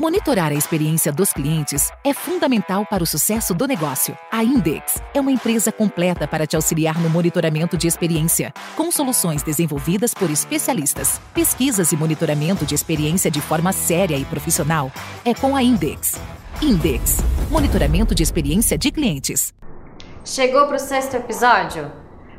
Monitorar a experiência dos clientes é fundamental para o sucesso do negócio. A Index é uma empresa completa para te auxiliar no monitoramento de experiência, com soluções desenvolvidas por especialistas. Pesquisas e monitoramento de experiência de forma séria e profissional é com a Index. Index Monitoramento de experiência de clientes. Chegou para o sexto episódio?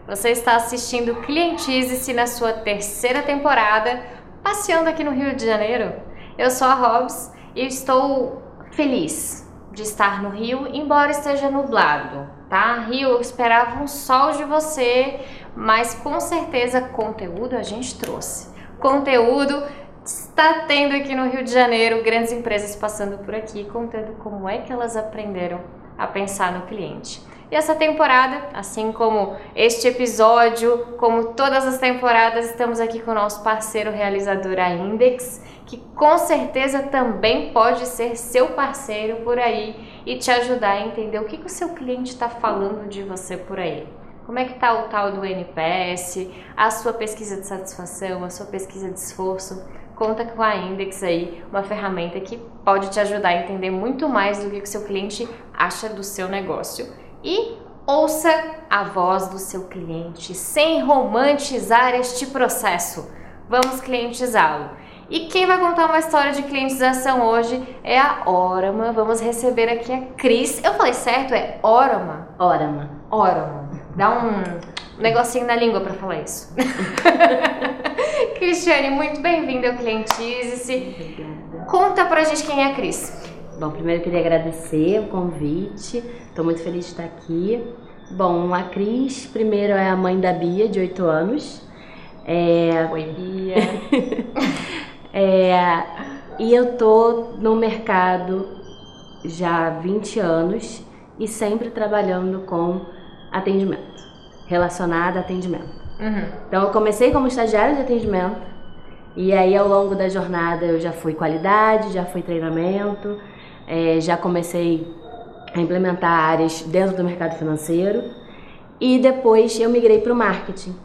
Você está assistindo Clientize-se na sua terceira temporada, passeando aqui no Rio de Janeiro. Eu sou a Hobbs e estou feliz de estar no Rio, embora esteja nublado, tá? Rio, eu esperava um sol de você, mas com certeza conteúdo a gente trouxe. Conteúdo está tendo aqui no Rio de Janeiro grandes empresas passando por aqui, contando como é que elas aprenderam a pensar no cliente. E essa temporada, assim como este episódio, como todas as temporadas, estamos aqui com o nosso parceiro realizador, a Index, que com certeza também pode ser seu parceiro por aí e te ajudar a entender o que, que o seu cliente está falando de você por aí. Como é que está o tal do NPS, a sua pesquisa de satisfação, a sua pesquisa de esforço? Conta com a Index aí, uma ferramenta que pode te ajudar a entender muito mais do que o seu cliente acha do seu negócio. E ouça a voz do seu cliente sem romantizar este processo. Vamos clientizá-lo. E quem vai contar uma história de clientização hoje é a Orama. Vamos receber aqui a Cris. Eu falei certo? É Orama? Orama. Orama. Dá um negocinho na língua para falar isso. Cristiane, muito bem-vinda ao Clientize-se. Obrigada. Conta pra gente quem é a Cris. Bom, primeiro eu queria agradecer o convite. Estou muito feliz de estar aqui. Bom, a Cris, primeiro é a mãe da Bia, de 8 anos. É... Oi, Bia. é... E eu tô no mercado já há 20 anos e sempre trabalhando com atendimento, relacionado a atendimento. Uhum. Então eu comecei como estagiária de atendimento e aí ao longo da jornada eu já fui qualidade, já fui treinamento, é, já comecei a implementar áreas dentro do mercado financeiro e depois eu migrei para o marketing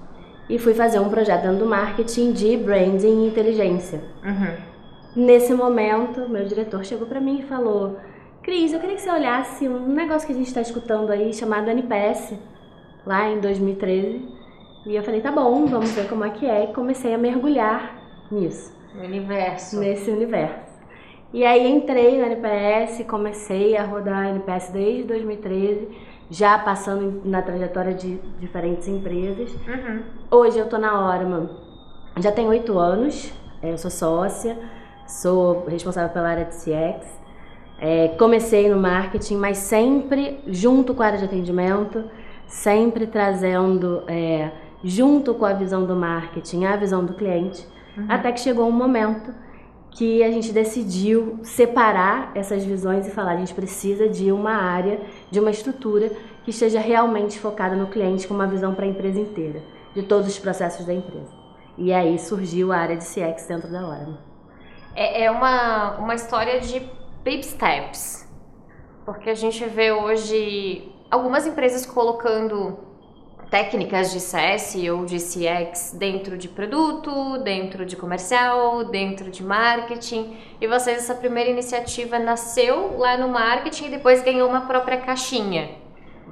e fui fazer um projeto dentro do marketing de branding e inteligência. Uhum. Nesse momento, meu diretor chegou para mim e falou: Cris, eu queria que você olhasse um negócio que a gente está escutando aí chamado NPS, lá em 2013. E eu falei: tá bom, vamos ver como é que é. E comecei a mergulhar nisso, Universo. nesse universo. E aí entrei no NPS, comecei a rodar NPS desde 2013, já passando na trajetória de diferentes empresas. Uhum. Hoje eu tô na Orman, já tenho oito anos, é, eu sou sócia, sou responsável pela área de CX. É, comecei no marketing, mas sempre junto com a área de atendimento, sempre trazendo é, junto com a visão do marketing a visão do cliente, até que chegou um momento que a gente decidiu separar essas visões e falar a gente precisa de uma área, de uma estrutura que esteja realmente focada no cliente com uma visão para a empresa inteira, de todos os processos da empresa. E aí surgiu a área de CX dentro da Orama. É, é uma, uma história de baby steps. Porque a gente vê hoje algumas empresas colocando técnicas de CS ou de CX dentro de produto, dentro de comercial, dentro de marketing. E vocês, essa primeira iniciativa nasceu lá no marketing e depois ganhou uma própria caixinha.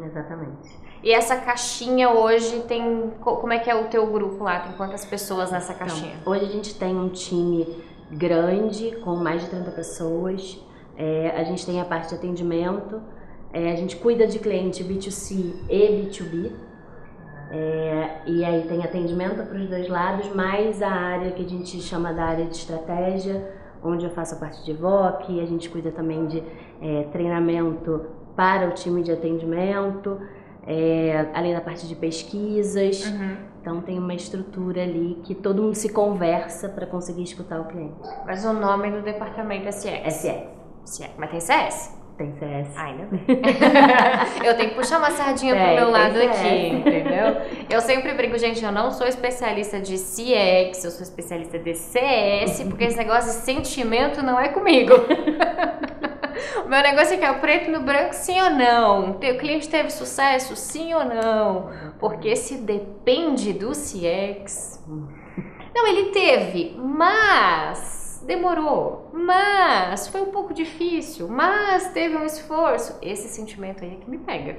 Exatamente. E essa caixinha hoje tem. co- Como é que é o teu grupo lá? Tem quantas pessoas nessa caixinha? Então, hoje a gente tem um time grande, com mais de 30 pessoas. É, a gente tem a parte de atendimento. É, a gente cuida de cliente B2C e B2B. É, e aí tem atendimento para os dois lados, mais a área que a gente chama da área de estratégia, onde eu faço a parte de VOC, a gente cuida também de é, treinamento para o time de atendimento, é, além da parte de pesquisas. Uhum. Então tem uma estrutura ali que todo mundo se conversa para conseguir escutar o cliente. Mas o nome do departamento é CX. SS. CX. Mas tem CS? Tem CS. Ainda bem. eu tenho que puxar uma sardinha pro meu lado CS. aqui, entendeu? Eu sempre brinco, gente, eu não sou especialista de CX, eu sou especialista de CS, porque esse negócio de sentimento não é comigo. o meu negócio é que é o preto no branco, sim ou não? O cliente teve sucesso, sim ou não? Porque se depende do CX. Não, ele teve, mas demorou, mas foi um pouco difícil, mas teve um esforço. Esse sentimento aí é que me pega.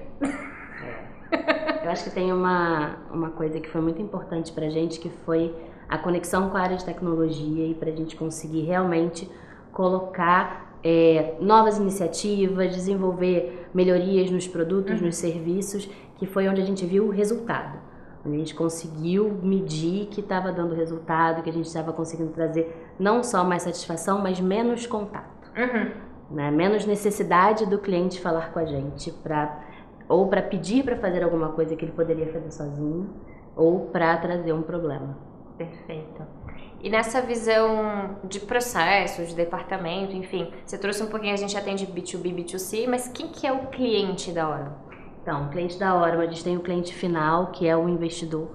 Eu acho que tem uma, uma coisa que foi muito importante pra gente, que foi a conexão com a área de tecnologia e pra gente conseguir realmente colocar é, novas iniciativas, desenvolver melhorias nos produtos, uhum. nos serviços, que foi onde a gente viu o resultado. A gente conseguiu medir que estava dando resultado, que a gente estava conseguindo trazer não só mais satisfação, mas menos contato. Uhum. Né? Menos necessidade do cliente falar com a gente para ou para pedir para fazer alguma coisa que ele poderia fazer sozinho, ou para trazer um problema. Perfeito. E nessa visão de processo, de departamento, enfim, você trouxe um pouquinho, a gente atende B2B, B2C, mas quem que é o cliente da hora? Então, o cliente da hora, a gente tem o cliente final, que é o investidor.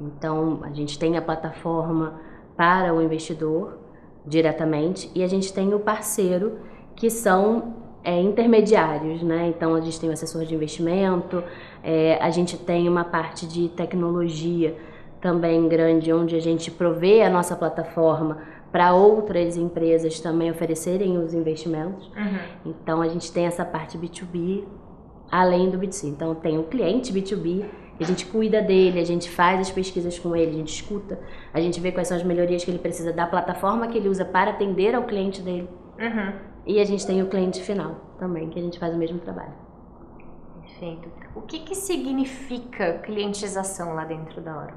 Então, a gente tem a plataforma para o investidor diretamente e a gente tem o parceiro, que são é, intermediários, né? Então, a gente tem o assessor de investimento, é, a gente tem uma parte de tecnologia também grande, onde a gente provê a nossa plataforma para outras empresas também oferecerem os investimentos. Uhum. Então, a gente tem essa parte B2B além do B2C. Então, tem o cliente B2B, a gente cuida dele, a gente faz as pesquisas com ele, a gente escuta, a gente vê quais são as melhorias que ele precisa da plataforma que ele usa para atender ao cliente dele. Uhum. E a gente tem o cliente final também, que a gente faz o mesmo trabalho. Perfeito. O que, que significa clientização lá dentro da Hora?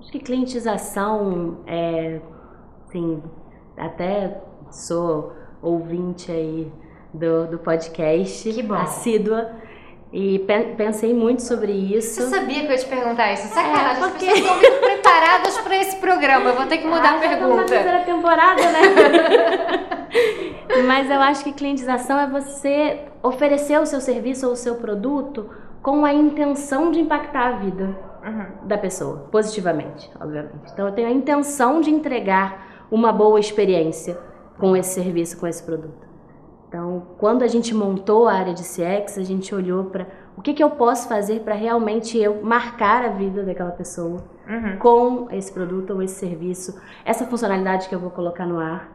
Acho que clientização é, assim, até sou ouvinte aí do, do podcast. Que bom. Assídua. E pensei muito sobre isso. Você sabia que eu ia te perguntar isso? Sacanagem, é, porque... as pessoas estão muito preparadas para esse programa. Eu vou ter que mudar ah, a pergunta. Na terceira temporada, né? Mas eu acho que clientização é você oferecer o seu serviço ou o seu produto com a intenção de impactar a vida uhum. da pessoa, positivamente, obviamente. Então eu tenho a intenção de entregar uma boa experiência com esse serviço, com esse produto. Então, quando a gente montou a área de CX, a gente olhou para o que, que eu posso fazer para realmente eu marcar a vida daquela pessoa uhum. com esse produto ou esse serviço, essa funcionalidade que eu vou colocar no ar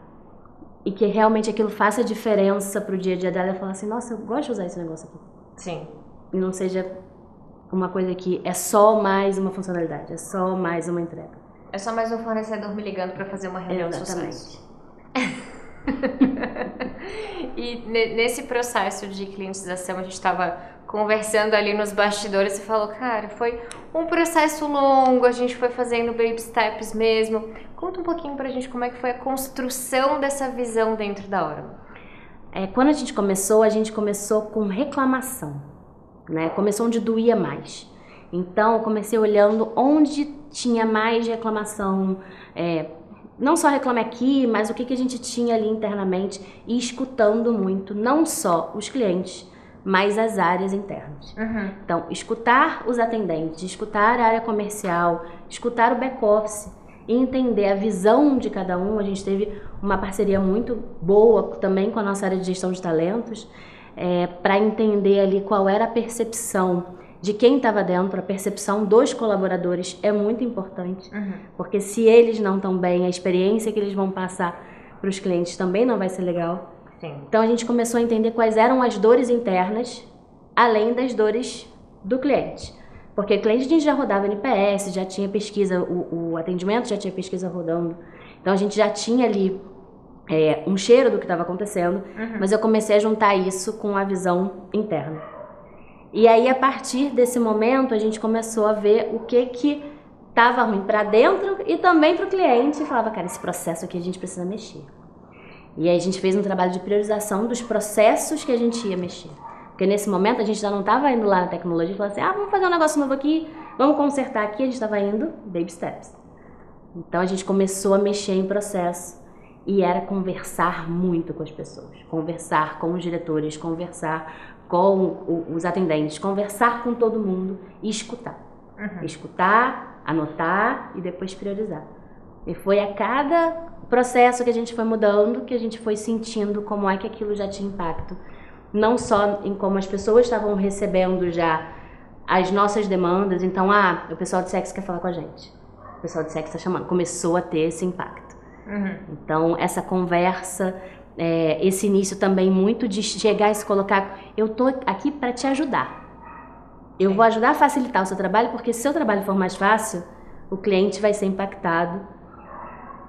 e que realmente aquilo faça diferença para o dia a dia dela e falar assim, nossa, eu gosto de usar esse negócio aqui. Sim. E não seja uma coisa que é só mais uma funcionalidade, é só mais uma entrega. É só mais um fornecedor me ligando para fazer uma reunião Exatamente. de sucesso. e nesse processo de clientização, a gente estava conversando ali nos bastidores e falou, cara, foi um processo longo, a gente foi fazendo baby steps mesmo. Conta um pouquinho pra gente como é que foi a construção dessa visão dentro da hora. É, quando a gente começou, a gente começou com reclamação, né? Começou onde doía mais. Então, eu comecei olhando onde tinha mais reclamação, é, não só reclame aqui, mas o que, que a gente tinha ali internamente e escutando muito, não só os clientes, mas as áreas internas. Uhum. Então, escutar os atendentes, escutar a área comercial, escutar o back-office e entender a visão de cada um. A gente teve uma parceria muito boa também com a nossa área de gestão de talentos é, para entender ali qual era a percepção de quem estava dentro, a percepção dos colaboradores é muito importante, uhum. porque se eles não estão bem, a experiência que eles vão passar para os clientes também não vai ser legal. Sim. Então a gente começou a entender quais eram as dores internas, além das dores do cliente. Porque cliente a gente já rodava NPS, já tinha pesquisa, o, o atendimento já tinha pesquisa rodando. Então a gente já tinha ali é, um cheiro do que estava acontecendo, uhum. mas eu comecei a juntar isso com a visão interna. E aí, a partir desse momento, a gente começou a ver o que que estava ruim para dentro e também para o cliente. E falava, cara, esse processo aqui a gente precisa mexer. E aí a gente fez um trabalho de priorização dos processos que a gente ia mexer. Porque nesse momento a gente já não estava indo lá na tecnologia e falando assim, ah, vamos fazer um negócio novo aqui, vamos consertar aqui. A gente estava indo baby steps. Então a gente começou a mexer em processo e era conversar muito com as pessoas, conversar com os diretores, conversar com os atendentes, conversar com todo mundo e escutar. Uhum. Escutar, anotar e depois priorizar. E foi a cada processo que a gente foi mudando que a gente foi sentindo como é que aquilo já tinha impacto. Não só em como as pessoas estavam recebendo já as nossas demandas. Então, ah, o pessoal de sexo quer falar com a gente. O pessoal de sexo está chamando. Começou a ter esse impacto. Uhum. Então, essa conversa, é, esse início também muito de chegar e se colocar, eu tô aqui para te ajudar. Eu vou ajudar a facilitar o seu trabalho, porque se o seu trabalho for mais fácil, o cliente vai ser impactado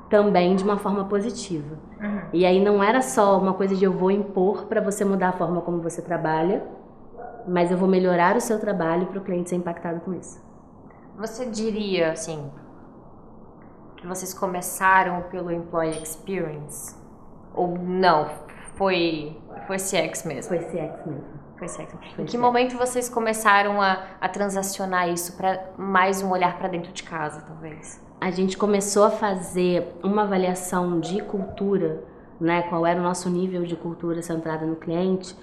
também de uma forma positiva. Uhum. E aí não era só uma coisa de eu vou impor para você mudar a forma como você trabalha, mas eu vou melhorar o seu trabalho para o cliente ser impactado com isso. Você diria, assim, que vocês começaram pelo Employee Experience? Ou não? Foi, foi CX mesmo? Foi CX mesmo. Foi CX. Foi em que CX. momento vocês começaram a, a transacionar isso para mais um olhar para dentro de casa, talvez? A gente começou a fazer uma avaliação de cultura, né? Qual era o nosso nível de cultura centrada no cliente,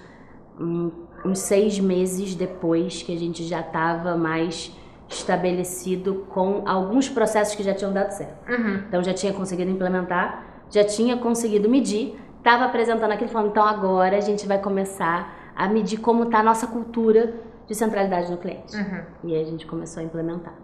uns seis meses depois que a gente já estava mais estabelecido com alguns processos que já tinham dado certo. Uhum. Então já tinha conseguido implementar, já tinha conseguido medir, estava apresentando aquilo falando, então agora a gente vai começar a medir como está a nossa cultura de centralidade no cliente. Uhum. E aí a gente começou a implementar.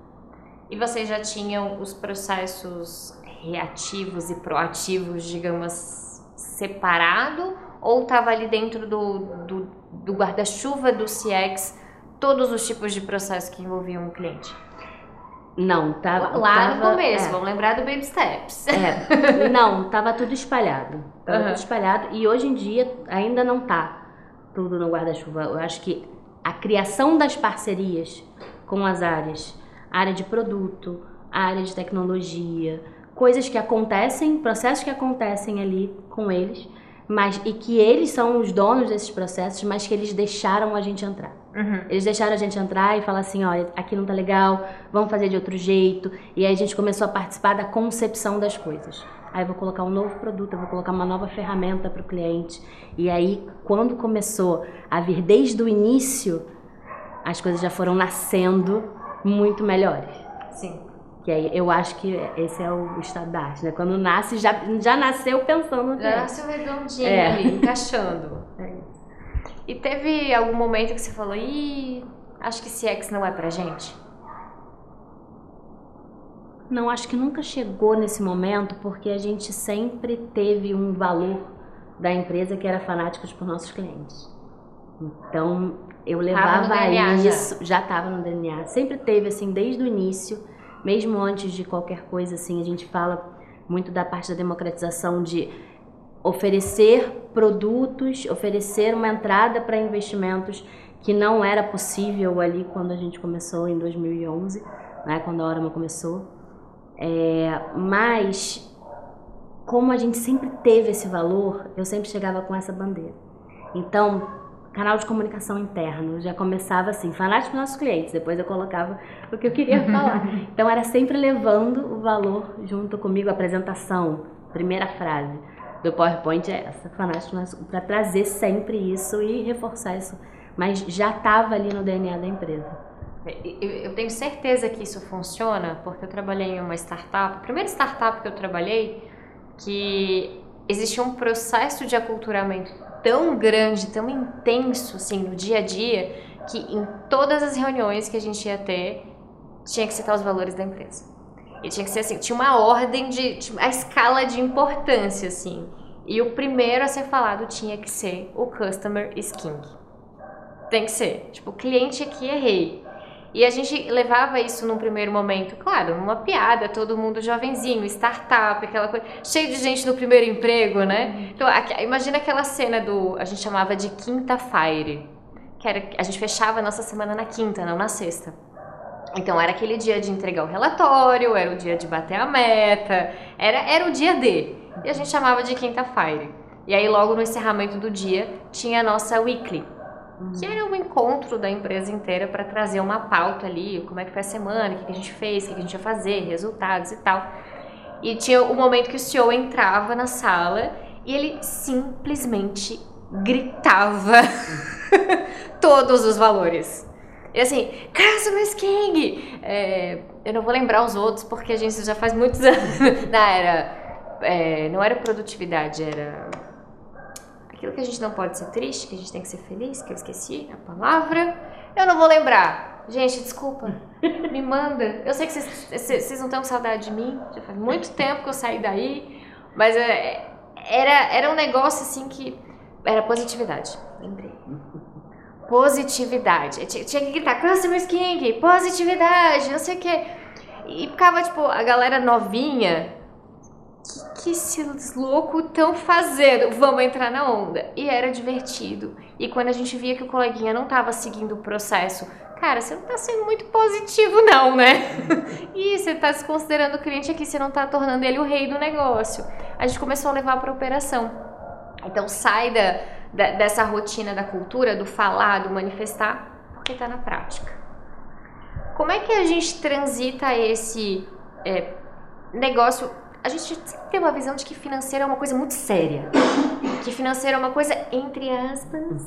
E vocês já tinham os processos reativos e proativos, digamos, separado? Ou estava ali dentro do, do, do guarda-chuva do CX todos os tipos de processos que envolviam o cliente? Não, tava. Lá tava, no começo, é. vamos lembrar do Baby Steps. É. Não, tava tudo espalhado. Tava uhum. tudo espalhado e hoje em dia ainda não tá tudo no guarda-chuva. Eu acho que a criação das parcerias com as áreas, área de produto, área de tecnologia, coisas que acontecem, processos que acontecem ali com eles, mas e que eles são os donos desses processos, mas que eles deixaram a gente entrar. Uhum. Eles deixaram a gente entrar e falar assim, olha, aqui não tá legal, vamos fazer de outro jeito. E aí a gente começou a participar da concepção das coisas. Aí eu vou colocar um novo produto, eu vou colocar uma nova ferramenta para o cliente. E aí, quando começou a vir desde o início, as coisas já foram nascendo muito melhores. Sim. Que aí eu acho que esse é o estado da arte, né? Quando nasce, já, já nasceu pensando Já nasceu redondinho é. ali, encaixando. É isso. E teve algum momento que você falou, ih, acho que CX não é pra gente? Não, acho que nunca chegou nesse momento, porque a gente sempre teve um valor da empresa que era fanáticos por nossos clientes. Então, eu levava isso, já estava no DNA, sempre teve assim desde o início mesmo antes de qualquer coisa, assim, a gente fala muito da parte da democratização de oferecer produtos, oferecer uma entrada para investimentos que não era possível ali quando a gente começou em 2011, né, quando a Orama começou. É, mas como a gente sempre teve esse valor, eu sempre chegava com essa bandeira. Então, canal de comunicação interno. Já começava assim, fanático dos nossos clientes, depois eu colocava o que eu queria falar. Então era sempre levando o valor junto comigo, a apresentação, primeira frase do PowerPoint é essa, fanático para trazer sempre isso e reforçar isso. Mas já estava ali no DNA da empresa. Eu tenho certeza que isso funciona, porque eu trabalhei em uma startup, a primeira startup que eu trabalhei, que existia um processo de aculturamento tão grande, tão intenso, assim, no dia a dia, que em todas as reuniões que a gente ia ter, tinha que citar os valores da empresa. E tinha que ser assim, tinha uma ordem de, a escala de importância, assim. E o primeiro a ser falado tinha que ser o customer is king. Tem que ser. Tipo, o cliente aqui é rei. E a gente levava isso num primeiro momento, claro, numa piada, todo mundo jovenzinho, startup, aquela coisa, cheio de gente no primeiro emprego, né? Então, imagina aquela cena do, a gente chamava de quinta fire, que era, a gente fechava a nossa semana na quinta, não na sexta. Então era aquele dia de entregar o relatório, era o dia de bater a meta, era, era o dia D. E a gente chamava de quinta fire. E aí logo no encerramento do dia tinha a nossa weekly, que era um encontro da empresa inteira para trazer uma pauta ali, como é que foi a semana, o que a gente fez, o que a gente ia fazer, resultados e tal. E tinha o momento que o CEO entrava na sala e ele simplesmente gritava todos os valores. E assim, Customer King! É, eu não vou lembrar os outros porque a gente já faz muitos anos. Não, era, é, não era produtividade, era Aquilo que a gente não pode ser triste, que a gente tem que ser feliz, que eu esqueci a palavra. Eu não vou lembrar. Gente, desculpa. Me manda. Eu sei que vocês, não estão com saudade de mim. Já faz muito tempo que eu saí daí. Mas é, era, era um negócio assim que era positividade. Lembrei. Positividade. Tinha, tinha que gritar, Customer King, positividade, não sei o quê. E ficava, tipo, a galera novinha. Que, esses loucos estão fazendo? Vamos entrar na onda. E era divertido. E quando a gente via que o coleguinha não estava seguindo o processo, cara, você não está sendo muito positivo, não, né? e você está desconsiderando o cliente aqui, você não está tornando ele o rei do negócio. A gente começou a levar para operação. Então sai da, da, dessa rotina da cultura, do falar, do manifestar, porque está na prática. Como é que a gente transita esse é, negócio? A gente tem uma visão de que financeiro é uma coisa muito séria. Que financeiro é uma coisa, entre aspas,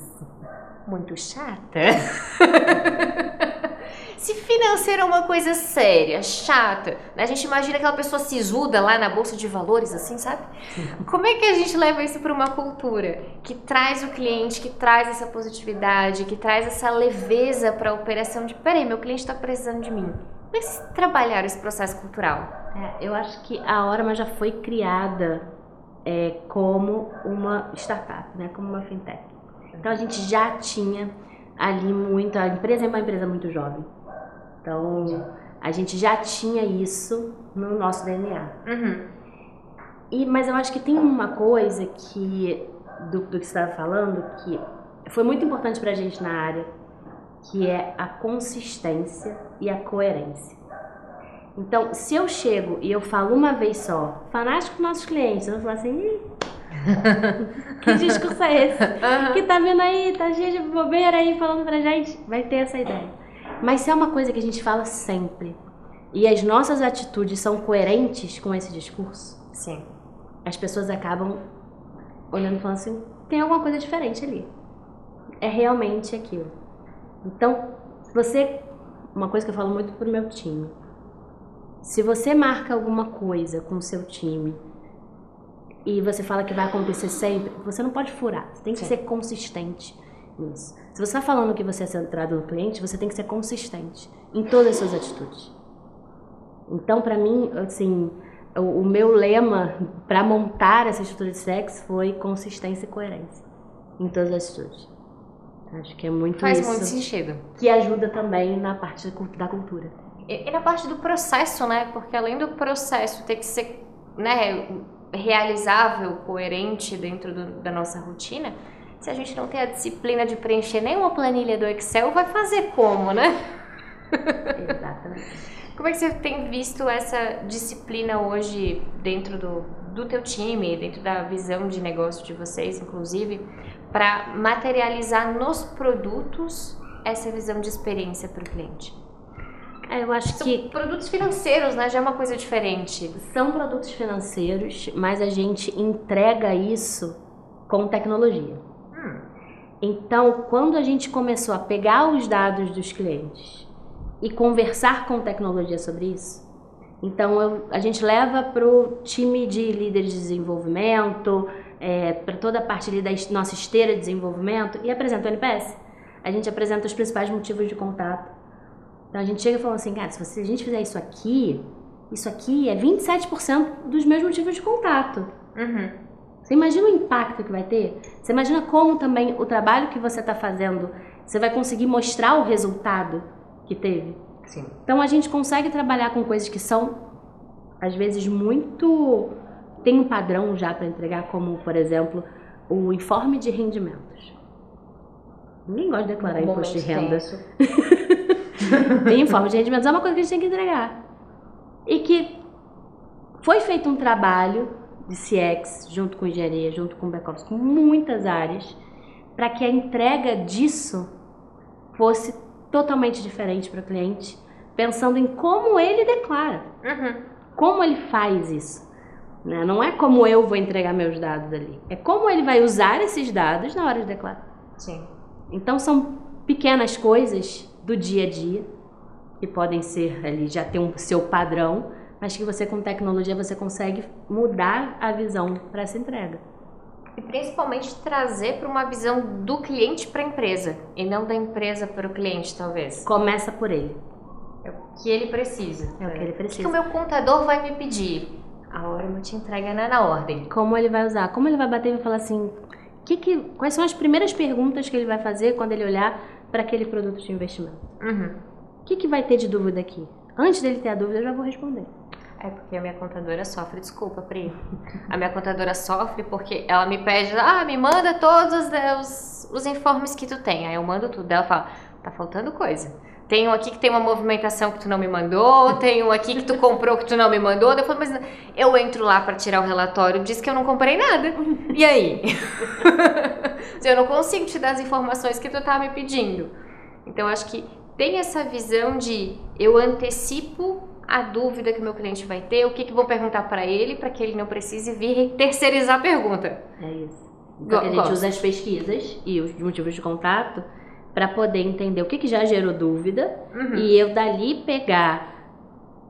muito chata. Se financeiro é uma coisa séria, chata, né? a gente imagina aquela pessoa sisuda lá na bolsa de valores, assim, sabe? Como é que a gente leva isso para uma cultura que traz o cliente, que traz essa positividade, que traz essa leveza para a operação de, peraí, meu cliente está precisando de mim. Como é que vocês trabalharam esse processo cultural? É, eu acho que a Orma já foi criada é, como uma startup, né? como uma fintech. Então a gente já tinha ali muito, a empresa é uma empresa muito jovem. Então, a gente já tinha isso no nosso DNA. Uhum. E, mas eu acho que tem uma coisa que, do, do que você estava falando, que foi muito importante para a gente na área, que é a consistência e a coerência. Então, se eu chego e eu falo uma vez só, fanático com nossos clientes, eu vou falar assim, que discurso é esse? Uhum. Que tá vindo aí, tá cheio de bobeira aí falando pra gente? Vai ter essa ideia. Mas se é uma coisa que a gente fala sempre e as nossas atitudes são coerentes com esse discurso, sim, as pessoas acabam olhando e falando assim: tem alguma coisa diferente ali. É realmente aquilo. Então, você. Uma coisa que eu falo muito pro meu time. Se você marca alguma coisa com o seu time e você fala que vai acontecer sempre, você não pode furar. Você tem que Sim. ser consistente nisso. Se você está falando que você é centrado no cliente, você tem que ser consistente em todas as suas atitudes. Então, para mim, assim, o, o, meu lema para montar essa estrutura de sexo foi consistência e coerência em todas as atitudes. Acho que é muito Faz isso muito sentido. Que ajuda também na parte da cultura. E, e na parte do processo, né? Porque além do processo ter que ser né, realizável, coerente dentro do, da nossa rotina, se a gente não tem a disciplina de preencher nenhuma planilha do Excel, vai fazer como, né? Exatamente. Como é que você tem visto essa disciplina hoje dentro do, do teu time, dentro da visão de negócio de vocês, inclusive, para materializar nos produtos essa visão de experiência para o cliente? É, eu acho São que produtos financeiros, né, já é uma coisa diferente. São produtos financeiros, mas a gente entrega isso com tecnologia. Então, quando a gente começou a pegar os dados dos clientes e conversar com tecnologia sobre isso, então eu, a gente leva para o time de líderes de desenvolvimento, é, para toda a parte ali da nossa esteira de desenvolvimento e apresenta o NPS. A gente apresenta os principais motivos de contato. Então a gente chega e fala assim, cara, se a gente fizer isso aqui, isso aqui é 27% dos meus motivos de contato. Uhum. Você imagina o impacto que vai ter? Você imagina como também o trabalho que você está fazendo, você vai conseguir mostrar o resultado que teve? Sim. Então a gente consegue trabalhar com coisas que são, às vezes, muito. tem um padrão já para entregar, como, por exemplo, o informe de rendimentos. Ninguém gosta de declarar um imposto de renda. tem informe de rendimentos, é uma coisa que a gente tem que entregar. E que foi feito um trabalho de CX, junto com engenharia, junto com back-office, com muitas áreas, para que a entrega disso fosse totalmente diferente para o cliente, pensando em como ele declara, uhum. como ele faz isso. Né? Não é como eu vou entregar meus dados ali, é como ele vai usar esses dados na hora de declarar. Sim. Então são pequenas coisas do dia a dia que podem ser ali já ter um seu padrão, mas que você com tecnologia você consegue mudar a visão para essa entrega. E principalmente trazer para uma visão do cliente para a empresa e não da empresa para o cliente, talvez. Começa por ele. É o que ele precisa. É o que ele precisa. O que, o meu contador vai me pedir? A Orma te entrega na, na ordem. Como ele vai usar? Como ele vai bater e falar assim, que que, quais são as primeiras perguntas que ele vai fazer quando ele olhar para aquele produto de investimento? Uhum. O que, que vai ter de dúvida aqui? Antes dele ter a dúvida, eu já vou responder. É porque a minha contadora sofre, desculpa, Pri. A minha contadora sofre porque ela me pede, ah, me manda todos os, os, os informes que tu tem. Aí eu mando tudo. Ela fala, tá faltando coisa. Tem um aqui que tem uma movimentação que tu não me mandou, tem um aqui que tu comprou que tu não me mandou. Eu falo, mas eu entro lá para tirar o relatório, diz que eu não comprei nada. E aí? eu não consigo te dar as informações que tu tá me pedindo. Então acho que tem essa visão de eu antecipo a dúvida que o meu cliente vai ter, o que, que vou perguntar para ele, para que ele não precise vir terceirizar a pergunta. É isso. Então, a gente usa as pesquisas e os motivos de contato para poder entender o que, que já gerou dúvida uhum. e eu dali pegar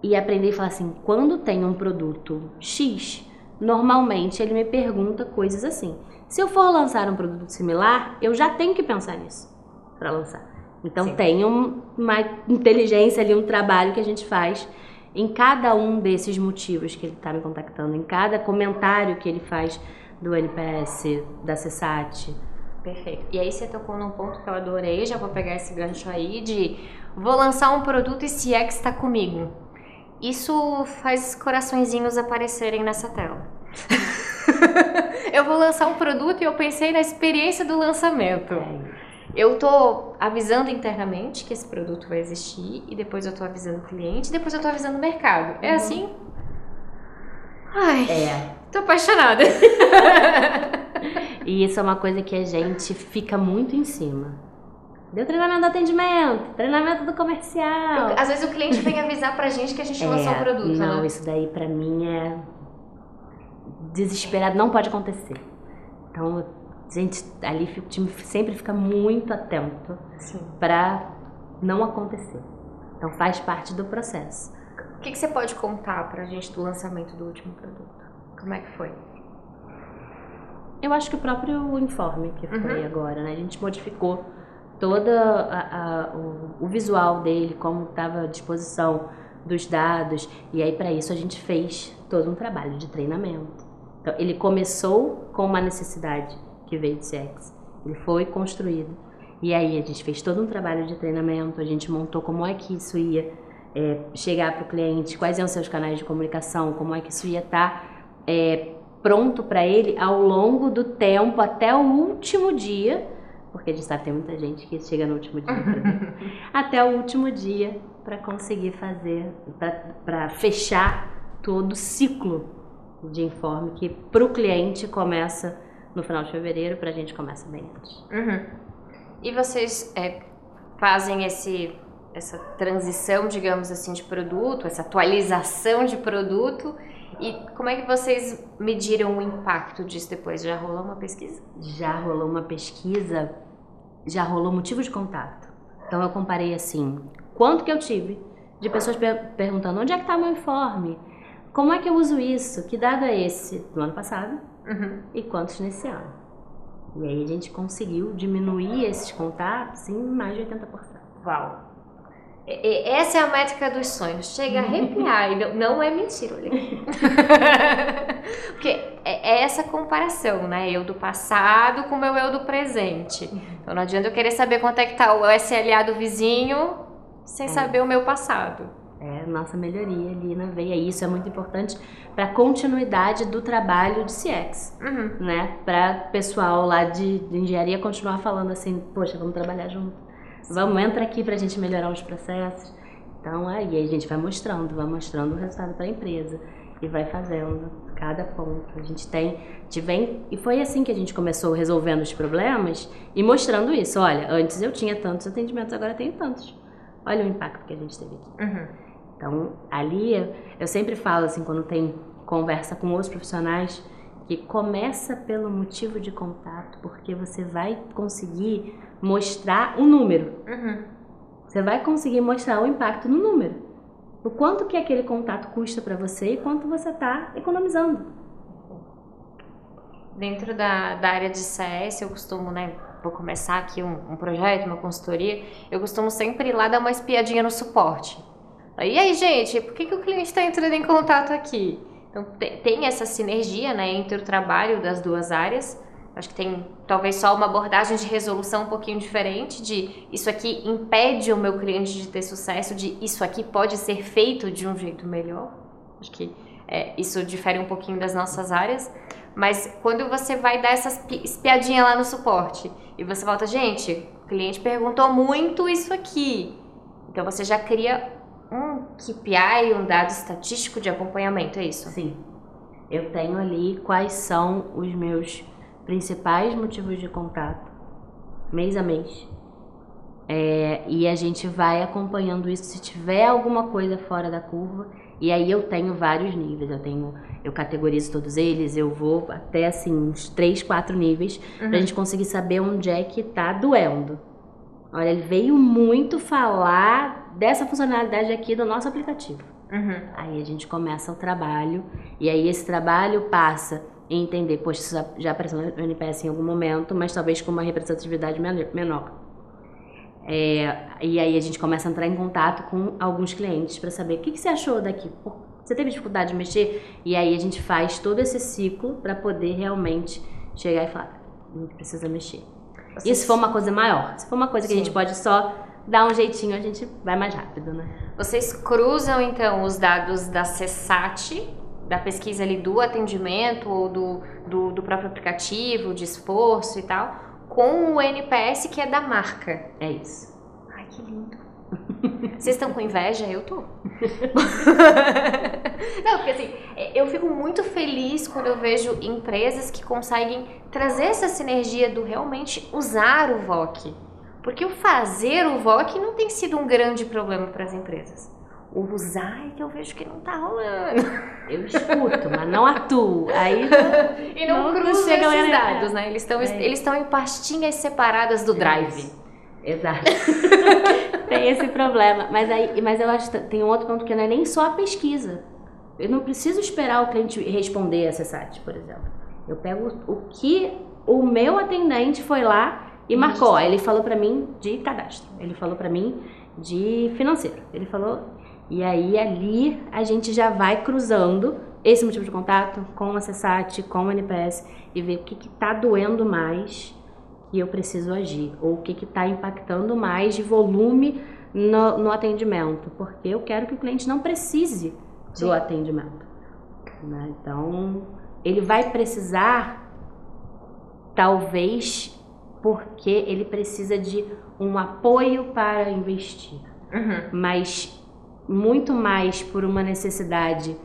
e aprender e falar assim, quando tem um produto X, normalmente ele me pergunta coisas assim. Se eu for lançar um produto similar, eu já tenho que pensar nisso para lançar. Então Sim. tem uma inteligência ali, um trabalho que a gente faz em cada um desses motivos que ele está me contactando, em cada comentário que ele faz do NPS, da CSAT. Perfeito. E aí você tocou num ponto que eu adorei, já vou pegar esse gancho aí de vou lançar um produto e se é que está comigo. Isso faz coraçõezinhos aparecerem nessa tela. eu vou lançar um produto e eu pensei na experiência do lançamento. É eu tô avisando internamente que esse produto vai existir e depois eu tô avisando o cliente, e depois eu tô avisando o mercado. É uhum. assim? Ai, é. tô apaixonada. e isso é uma coisa que a gente fica muito em cima. Deu treinamento do atendimento, treinamento do comercial. Às vezes o cliente vem avisar pra gente que a gente é, lançou o produto. Não, né? isso daí pra mim é desesperado, não pode acontecer. Então a gente ali o time sempre fica muito atento para não acontecer. Então faz parte do processo. O que, que você pode contar para a gente do lançamento do último produto? Como é que foi? Eu acho que o próprio informe que foi uhum. agora, né? A gente modificou a, o, o, visual dele, como estava à disposição dos dados, e aí para isso a gente fez todo um trabalho de treinamento. Então ele começou com uma necessidade que veio de CX. Ele foi construído. E aí a gente fez todo um trabalho de treinamento, a gente montou como é que isso ia é, chegar para o cliente, quais iam ser os canais de comunicação, como é que isso ia estar tá, é, pronto para ele ao longo do tempo, até o último dia, porque a gente sabe que tem muita gente que chega no último dia, até o último dia para conseguir fazer, para fechar todo o ciclo de informe que para o cliente começa no final de fevereiro, para a gente começa bem antes. Uhum. E vocês é, fazem esse, essa transição, digamos assim, de produto, essa atualização de produto. E como é que vocês mediram o impacto disso depois? Já rolou uma pesquisa? Já rolou uma pesquisa, já rolou motivo de contato. Então eu comparei assim, quanto que eu tive de pessoas per perguntando onde é que está meu informe? Como é que eu uso isso? Que dado é esse? Do ano passado uhum. e quantos nesse ano. E aí a gente conseguiu diminuir esses contatos em mais de 80%. Uau! Essa é a métrica dos sonhos. Chega a arrepiar. e não, é mentira, olha. Porque é, é essa comparação, né? Eu do passado com o meu eu do presente. Então não adianta eu querer saber quanto é que tá o SLA do vizinho sem é. saber o meu passado é nossa melhoria ali na veia. Isso é muito importante para a continuidade do trabalho de CX, uhum. né? Para pessoal lá de, de, engenharia continuar falando assim, poxa, vamos trabalhar junto. Vamos, entra aqui para a gente melhorar os processos. Então, aí a gente vai mostrando, vai mostrando o resultado para a empresa e vai fazendo cada ponto. A gente tem, vem, e foi assim que a gente começou resolvendo os problemas e mostrando isso. Olha, antes eu tinha tantos atendimentos, agora tenho tantos. Olha o impacto que a gente teve aqui. Uhum. Então, ali eu sempre falo assim, quando tem conversa com outros profissionais, que começa pelo motivo de contato, porque você vai conseguir mostrar o número. Uhum. Você vai conseguir mostrar o impacto no número. O quanto que aquele contato custa para você e quanto você está economizando. Dentro da, da área de CS, eu costumo, né, vou começar aqui um, um projeto, uma consultoria, eu costumo sempre ir lá dar uma espiadinha no suporte. E aí, gente, por que, que o cliente está entrando em contato aqui? Então tem essa sinergia né, entre o trabalho das duas áreas. Acho que tem talvez só uma abordagem de resolução um pouquinho diferente de isso aqui impede o meu cliente de ter sucesso, de isso aqui pode ser feito de um jeito melhor. Acho que é, isso difere um pouquinho das nossas áreas. Mas quando você vai dar essa espiadinha lá no suporte e você volta, gente, o cliente perguntou muito isso aqui. Então você já cria um KPI, um dado estatístico de acompanhamento, é isso? Sim. Eu tenho ali quais são os meus principais motivos de contato, mês a mês. É, e a gente vai acompanhando isso. Se tiver alguma coisa fora da curva, e aí eu tenho vários níveis. Eu tenho, eu categorizo todos eles. Eu vou até assim uns três, quatro níveis uhum. pra gente conseguir saber onde é que tá doendo. Olha, ele veio muito falar dessa funcionalidade aqui do nosso aplicativo. Uhum. Aí a gente começa o trabalho e aí esse trabalho passa em entender, poxa, isso já apareceu no NPS em algum momento, mas talvez com uma representatividade menor. É, e aí a gente começa a entrar em contato com alguns clientes para saber o que, que você achou daqui. Você teve dificuldade de mexer? E aí a gente faz todo esse ciclo para poder realmente chegar e falar, gente precisa mexer. Vocês... Isso for uma coisa maior. Se for uma coisa que Sim. a gente pode só dar um jeitinho, a gente vai mais rápido, né? Vocês cruzam então os dados da CESAT, da pesquisa ali do atendimento ou do, do, do próprio aplicativo, de esforço e tal, com o NPS que é da marca. É isso. Ai, que lindo. Vocês estão com inveja? Eu tô. Não, porque assim, eu fico muito feliz quando eu vejo empresas que conseguem trazer essa sinergia do realmente usar o VOC. Porque o fazer o VOC não tem sido um grande problema para as empresas. O usar é que eu vejo que não tá rolando. Eu escuto, mas não atuo. Aí e não, não cruzo esses dados, né? Eles estão é. eles em pastinhas separadas do drive. Exato. tem esse problema. Mas, aí, mas eu acho que tem um outro ponto que não é nem só a pesquisa. Eu não preciso esperar o cliente responder essa site, por exemplo. Eu pego o que o meu atendente foi lá e marcou. Ele falou para mim de cadastro. Ele falou para mim de financeiro. Ele falou. E aí ali a gente já vai cruzando esse motivo de contato com a CESAT, com o NPS e ver o que está doendo mais que eu preciso agir, ou o que está impactando mais de volume no, no, atendimento, porque eu quero que o cliente não precise Sim. do atendimento. Né? Então, ele vai precisar, talvez, porque ele precisa de um apoio para investir, uhum. mas muito mais por uma necessidade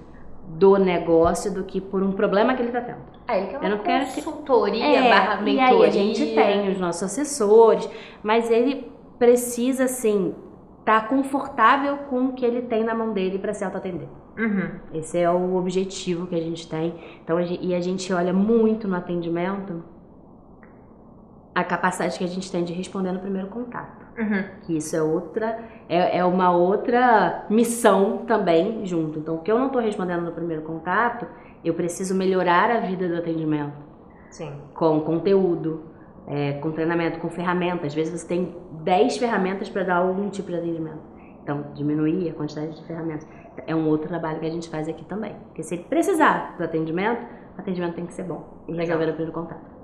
do negócio do que por um problema que ele está tendo. Ah, ele quer uma eu não quero consultoria que... é, barra mentoria. E aí a gente tem os nossos assessores, mas ele precisa, assim, estar tá confortável com o que ele tem na mão dele para se autoatender. Uhum. Esse é o objetivo que a gente tem. Então, a gente, e a gente olha muito no atendimento a capacidade que a gente tem de responder no primeiro contato. Uhum. Que isso é outra, é, é uma outra missão também junto. Então, o que eu não estou respondendo no primeiro contato, eu preciso melhorar a vida do atendimento. Sim. Com conteúdo, é, com treinamento, com ferramentas. Às vezes você tem 10 ferramentas para dar algum tipo de atendimento. Então, diminuir a quantidade de ferramentas. É um outro trabalho que a gente faz aqui também. Porque se ele precisar do atendimento, o atendimento tem que ser bom. E resolver o primeiro contato.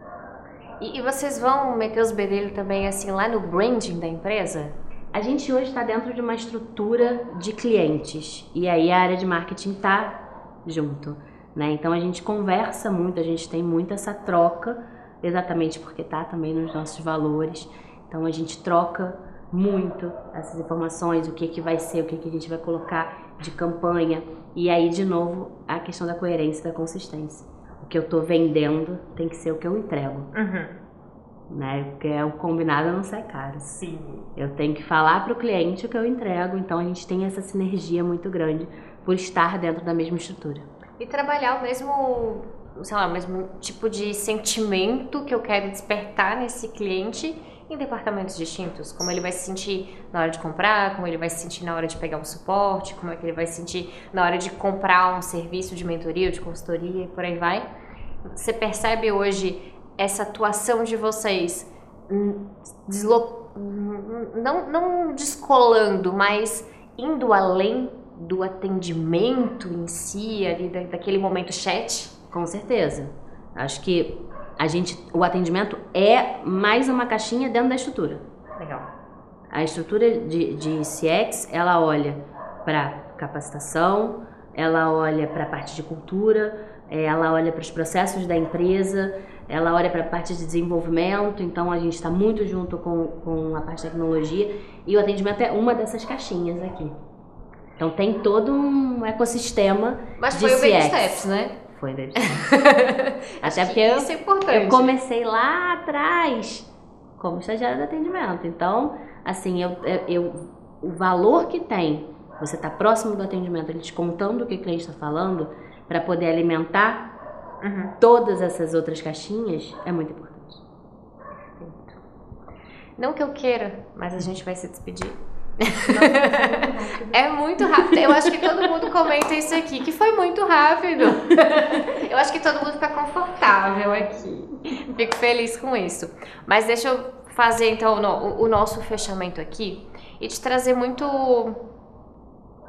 E, e vocês vão meter os bedelhos também assim lá no branding da empresa? A gente hoje está dentro de uma estrutura de clientes e aí a área de marketing está junto, né? Então a gente conversa muito, a gente tem muito essa troca, exatamente porque tá também nos nossos valores. Então a gente troca muito essas informações, o que que vai ser, o que que a gente vai colocar de campanha e aí de novo a questão da coerência, da consistência que eu tô vendendo tem que ser o que eu entrego. Uhum. Né? Porque é o combinado não sai caro. Sim. Eu tenho que falar para o cliente o que eu entrego, então a gente tem essa sinergia muito grande por estar dentro da mesma estrutura. E trabalhar o mesmo, sei lá, o mesmo tipo de sentimento que eu quero despertar nesse cliente em departamentos distintos, como ele vai se sentir na hora de comprar, como ele vai se sentir na hora de pegar um suporte, como é que ele vai se sentir na hora de comprar um serviço de mentoria ou de consultoria e por aí vai. Você percebe hoje essa atuação de vocês deslo... não, não descolando, mas indo além do atendimento em si, ali da, daquele momento chat? Com certeza. Acho que a gente, o atendimento é mais uma caixinha dentro da estrutura. Legal. A estrutura de, de CX, ela olha para capacitação, ela olha para a parte de cultura, ela olha para os processos da empresa, ela olha para a parte de desenvolvimento, então a gente está muito junto com, com a parte de tecnologia e o atendimento é uma dessas caixinhas aqui. Então tem todo um ecossistema Mas de foi o Baby CX. Steps, né? Foi o Baby Steps. Até porque eu, Isso é importante. eu comecei lá atrás como estagiária de atendimento. Então, assim, eu, eu- o valor que tem você estar próximo do atendimento, ele te contando o que o cliente está falando, para poder alimentar Uhum. todas essas outras caixinhas, é muito importante. Não que eu queira, mas a gente vai se despedir. é muito rápido. Eu acho que todo mundo comenta isso aqui, que foi muito rápido. Eu acho que todo mundo fica confortável aqui. Fico feliz com isso. Mas deixa eu fazer então o nosso fechamento aqui e te trazer muito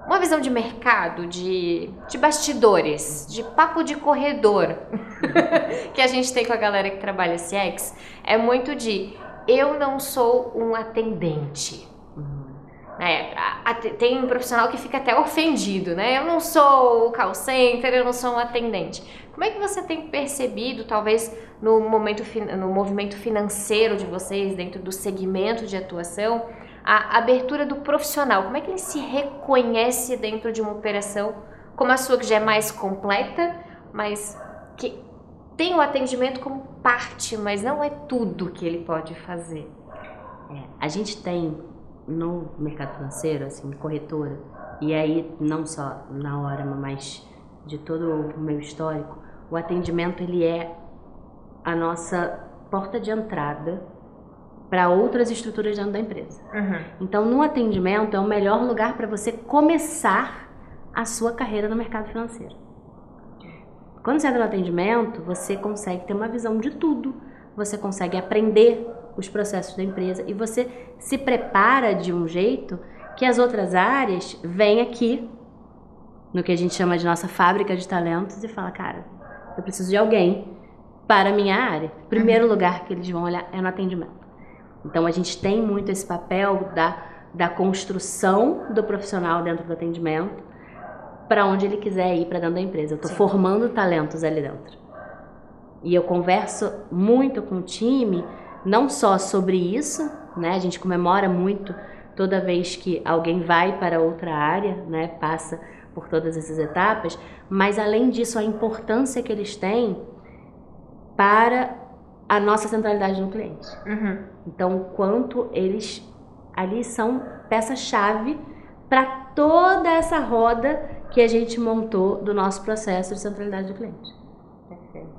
uma visão de mercado, de, de bastidores, de papo de corredor que a gente tem com a galera que trabalha CX. É muito de eu não sou um atendente. É, tem um profissional que fica até ofendido, né? Eu não sou o call center, eu não sou um atendente. Como é que você tem percebido, talvez no momento no movimento financeiro de vocês, dentro do segmento de atuação, a abertura do profissional? Como é que ele se reconhece dentro de uma operação como a sua, que já é mais completa, mas que tem o atendimento como parte, mas não é tudo que ele pode fazer? É, a gente tem no mercado financeiro, assim, corretora, e aí não só na hora, mas de todo o meu histórico, o atendimento ele é a nossa porta de entrada para outras estruturas dentro da empresa. Então, no atendimento é o melhor lugar para você começar a sua carreira no mercado financeiro. Quando você entra no atendimento, você consegue ter uma visão de tudo. Você consegue aprender os processos da empresa e você se prepara de um jeito que as outras áreas vêm aqui no que a gente chama de nossa fábrica de talentos e fala, cara, eu preciso de alguém para a minha área. O primeiro lugar que eles vão olhar é no atendimento. Então a gente tem muito esse papel da, da construção do profissional dentro do atendimento para onde ele quiser ir para dentro da empresa. Eu estou formando talentos ali dentro. E eu converso muito com o time, não só sobre isso, né? A gente comemora muito toda vez que alguém vai para outra área, né? Passa por todas essas etapas, mas além disso a importância que eles têm para a nossa centralidade no cliente. Uhum. Então, o quanto eles ali são peça-chave para toda essa roda que a gente montou do nosso processo de centralidade do cliente. Perfeito.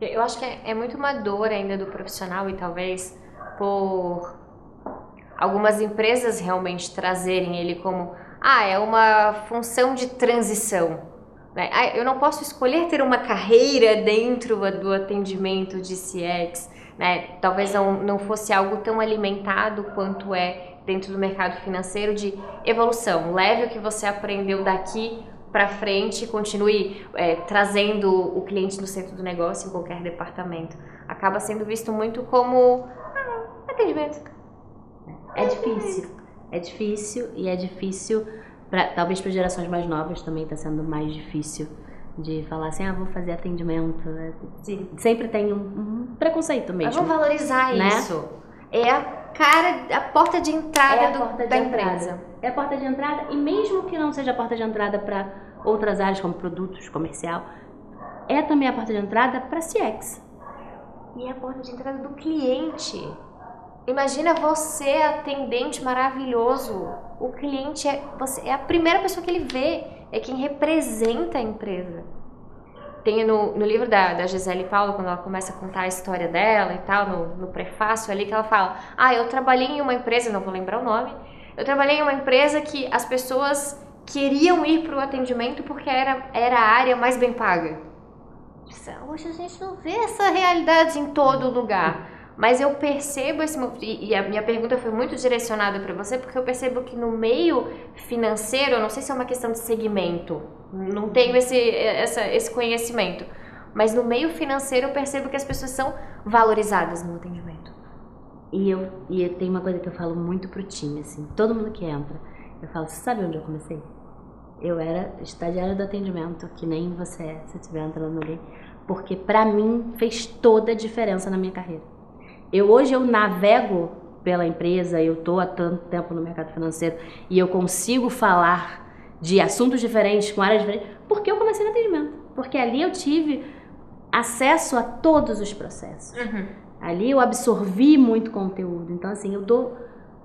Eu acho que é, é muito uma dor ainda do profissional e talvez por algumas empresas realmente trazerem ele como ah, é uma função de transição. Né? Eu não posso escolher ter uma carreira dentro do atendimento de CX. Né? Talvez não, não fosse algo tão alimentado quanto é dentro do mercado financeiro de evolução. Leve o que você aprendeu daqui para frente e continue é, trazendo o cliente no centro do negócio em qualquer departamento. Acaba sendo visto muito como ah, atendimento. É difícil. É difícil e é difícil, pra, talvez para gerações mais novas também está sendo mais difícil de falar assim, ah, vou fazer atendimento. né? Sempre tem um, um preconceito Mas mesmo. vamos valorizar Né? isso. É a cara, a porta de entrada É a do- porta de da entrada. empresa. É a porta de entrada e mesmo que não seja a porta de entrada para outras áreas como produtos, comercial, é também a porta de entrada para CX. E é a porta de entrada do cliente. Imagina você, atendente maravilhoso. O cliente é, você, é a primeira pessoa que ele vê, é quem representa a empresa. Tem no, no livro da, da Gisele Paulo, quando ela começa a contar a história dela e tal, no, no prefácio ali, que ela fala: Ah, eu trabalhei em uma empresa, não vou lembrar o nome, eu trabalhei em uma empresa que as pessoas queriam ir para o atendimento porque era, era a área mais bem paga. Hoje a gente não vê essa realidade em todo lugar. Mas eu percebo esse e a minha pergunta foi muito direcionada para você porque eu percebo que no meio financeiro, eu não sei se é uma questão de segmento, não tenho esse, essa, esse conhecimento, mas no meio financeiro eu percebo que as pessoas são valorizadas no atendimento. E eu e tem uma coisa que eu falo muito pro time assim, todo mundo que entra, eu falo, você sabe onde eu comecei? Eu era estagiária do atendimento, que nem você é, se estiver entrando alguém. Porque para mim fez toda a diferença na minha carreira. Eu hoje eu navego pela empresa, eu tô há tanto tempo no mercado financeiro e eu consigo falar de assuntos diferentes, com áreas diferentes, porque eu comecei no atendimento. Porque ali eu tive acesso a todos os processos. Uhum. Ali eu absorvi muito conteúdo. Então, assim, eu dou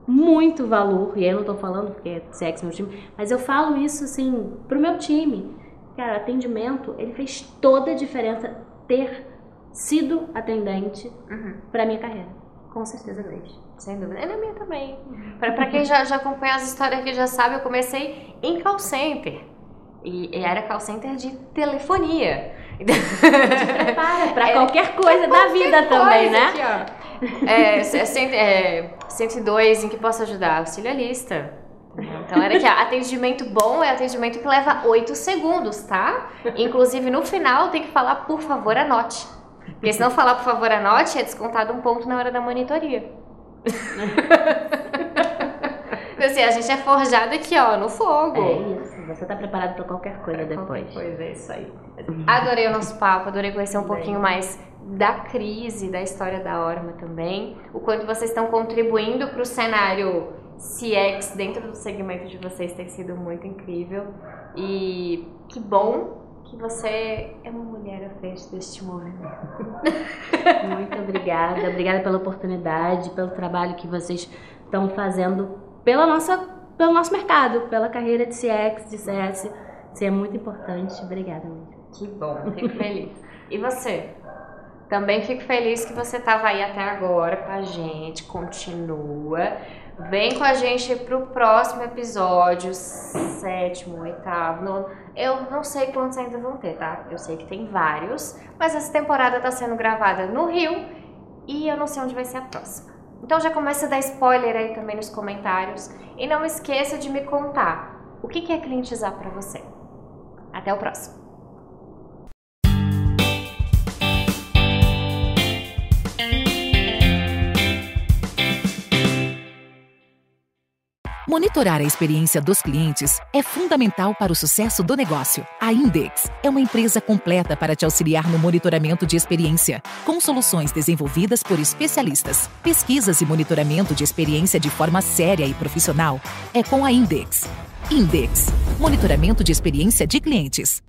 muito valor, e aí eu não tô falando porque é sexo meu time, mas eu falo isso assim pro meu time. Cara, atendimento, ele fez toda a diferença ter sido atendente uhum. pra minha carreira. Com certeza fez. Sem dúvida. É na minha também. Pra, pra quem já, já acompanha as histórias aqui já sabe, eu comecei em call center. E, e era call center de telefonia. Te prepara pra é, qualquer coisa da vida coisa também, né? Aqui, é, é, 102 em que posso ajudar? Auxiliarista. Então era que atendimento bom é atendimento que leva 8 segundos, tá? Inclusive no final tem que falar por favor anote. Porque se não falar por favor anote, é descontado um ponto na hora da monitoria. assim, a gente é forjado aqui, ó, no fogo. É isso. Você tá preparado para qualquer coisa pra depois. Coisa, é isso aí. Adorei o nosso papo, adorei conhecer um pouquinho mais da crise, da história da Orma também, o quanto vocês estão contribuindo para o cenário CX dentro do segmento de vocês tem sido muito incrível e que bom que você é uma mulher à frente deste movimento. Muito obrigada, obrigada pela oportunidade, pelo trabalho que vocês estão fazendo pela nossa, pelo nosso mercado, pela carreira de CX, de CS. Isso é muito importante. Obrigada, amiga. Que bom, fico feliz. E você? Também fico feliz que você estava aí até agora com a gente. Continua. Vem com a gente pro próximo episódio, sétimo, oitavo, nono. Eu não sei quantos ainda vão ter, tá? Eu sei que tem vários, mas essa temporada está sendo gravada no Rio e eu não sei onde vai ser a próxima. Então já começa a dar spoiler aí também nos comentários e não esqueça de me contar o que é clientizar para você. Até o próximo. Monitorar a experiência dos clientes é fundamental para o sucesso do negócio. A Index é uma empresa completa para te auxiliar no monitoramento de experiência, com soluções desenvolvidas por especialistas. Pesquisas e monitoramento de experiência de forma séria e profissional é com a Index. Index Monitoramento de experiência de clientes.